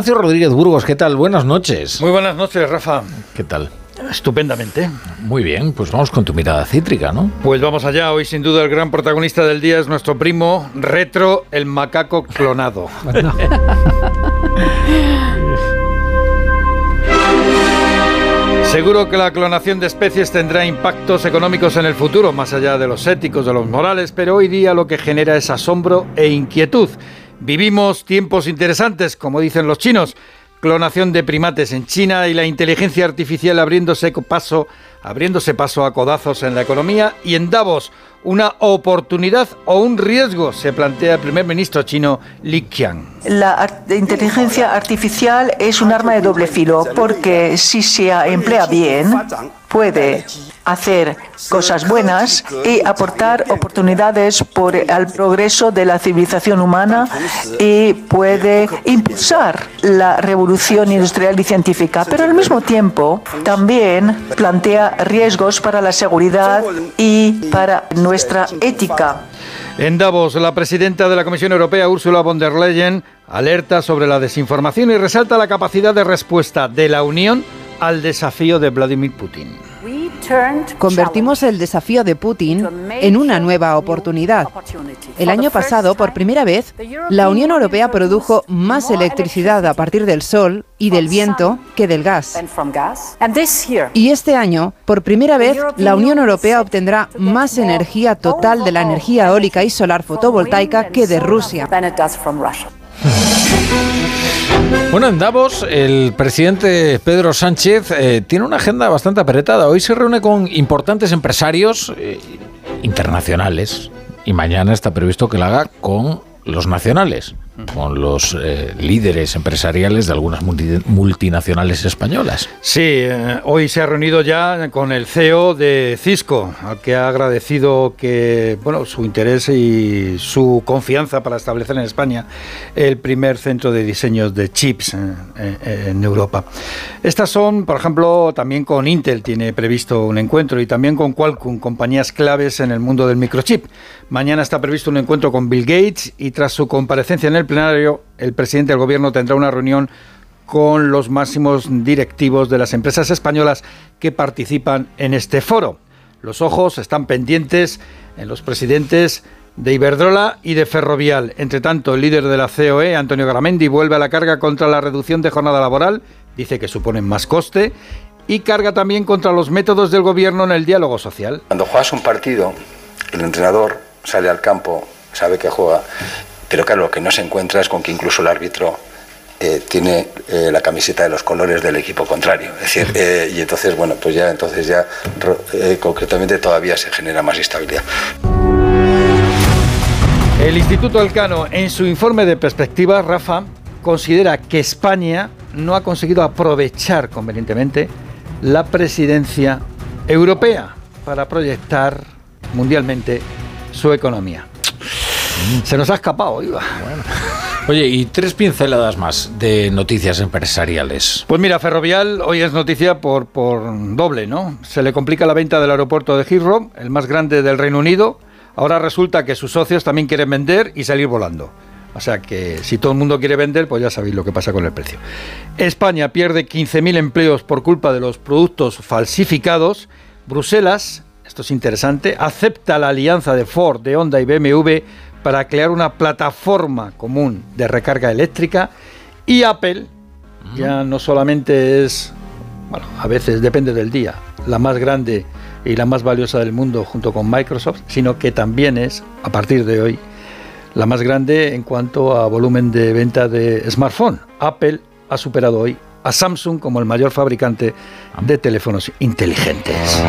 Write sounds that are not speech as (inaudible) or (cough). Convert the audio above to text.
Ignacio Rodríguez Burgos, ¿qué tal? Buenas noches. Muy buenas noches, Rafa. ¿Qué tal? Estupendamente. Muy bien, pues vamos con tu mirada cítrica, ¿no? Pues vamos allá. Hoy, sin duda, el gran protagonista del día es nuestro primo Retro, el macaco clonado. (laughs) Seguro que la clonación de especies tendrá impactos económicos en el futuro, más allá de los éticos, de los morales, pero hoy día lo que genera es asombro e inquietud. Vivimos tiempos interesantes, como dicen los chinos. Clonación de primates en China y la inteligencia artificial abriéndose paso, abriéndose paso a codazos en la economía y en Davos una oportunidad o un riesgo, se plantea el primer ministro chino Li Qiang. La inteligencia artificial es un arma de doble filo porque si se emplea bien puede hacer cosas buenas y aportar oportunidades por el progreso de la civilización humana y puede impulsar la revolución industrial y científica, pero al mismo tiempo también plantea riesgos para la seguridad y para nuestra ética. En Davos, la presidenta de la Comisión Europea, Ursula von der Leyen, alerta sobre la desinformación y resalta la capacidad de respuesta de la Unión al desafío de Vladimir Putin. Convertimos el desafío de Putin en una nueva oportunidad. El año pasado, por primera vez, la Unión Europea produjo más electricidad a partir del sol y del viento que del gas. Y este año, por primera vez, la Unión Europea obtendrá más energía total de la energía eólica y solar fotovoltaica que de Rusia. (laughs) Bueno, en Davos el presidente Pedro Sánchez eh, tiene una agenda bastante apretada. Hoy se reúne con importantes empresarios eh, internacionales y mañana está previsto que la haga con los nacionales con los eh, líderes empresariales de algunas multinacionales españolas. Sí, eh, hoy se ha reunido ya con el CEO de Cisco, al que ha agradecido que bueno su interés y su confianza para establecer en España el primer centro de diseño de chips eh, en Europa. Estas son, por ejemplo, también con Intel tiene previsto un encuentro y también con Qualcomm, compañías claves en el mundo del microchip. Mañana está previsto un encuentro con Bill Gates y tras su comparecencia en el plenario, el presidente del gobierno tendrá una reunión con los máximos directivos de las empresas españolas que participan en este foro. Los ojos están pendientes en los presidentes de Iberdrola y de Ferrovial. Entre tanto, el líder de la COE, Antonio Garamendi, vuelve a la carga contra la reducción de jornada laboral, dice que suponen más coste, y carga también contra los métodos del gobierno en el diálogo social. Cuando juegas un partido, el entrenador sale al campo, sabe que juega pero claro, lo que no se encuentra es con que incluso el árbitro eh, tiene eh, la camiseta de los colores del equipo contrario. Es decir, (laughs) eh, y entonces, bueno, pues ya, entonces ya concretamente todavía se genera más instabilidad. El Instituto Elcano, en su informe de perspectiva, Rafa, considera que España no ha conseguido aprovechar convenientemente la presidencia europea para proyectar mundialmente su economía. Se nos ha escapado, Iba. Oye, y tres pinceladas más de noticias empresariales. Pues mira, Ferrovial hoy es noticia por, por doble, ¿no? Se le complica la venta del aeropuerto de Heathrow, el más grande del Reino Unido. Ahora resulta que sus socios también quieren vender y salir volando. O sea que si todo el mundo quiere vender, pues ya sabéis lo que pasa con el precio. España pierde 15.000 empleos por culpa de los productos falsificados. Bruselas, esto es interesante, acepta la alianza de Ford, de Honda y BMW para crear una plataforma común de recarga eléctrica y Apple ya no solamente es, bueno, a veces depende del día, la más grande y la más valiosa del mundo junto con Microsoft, sino que también es, a partir de hoy, la más grande en cuanto a volumen de venta de smartphone. Apple ha superado hoy a Samsung como el mayor fabricante de teléfonos inteligentes.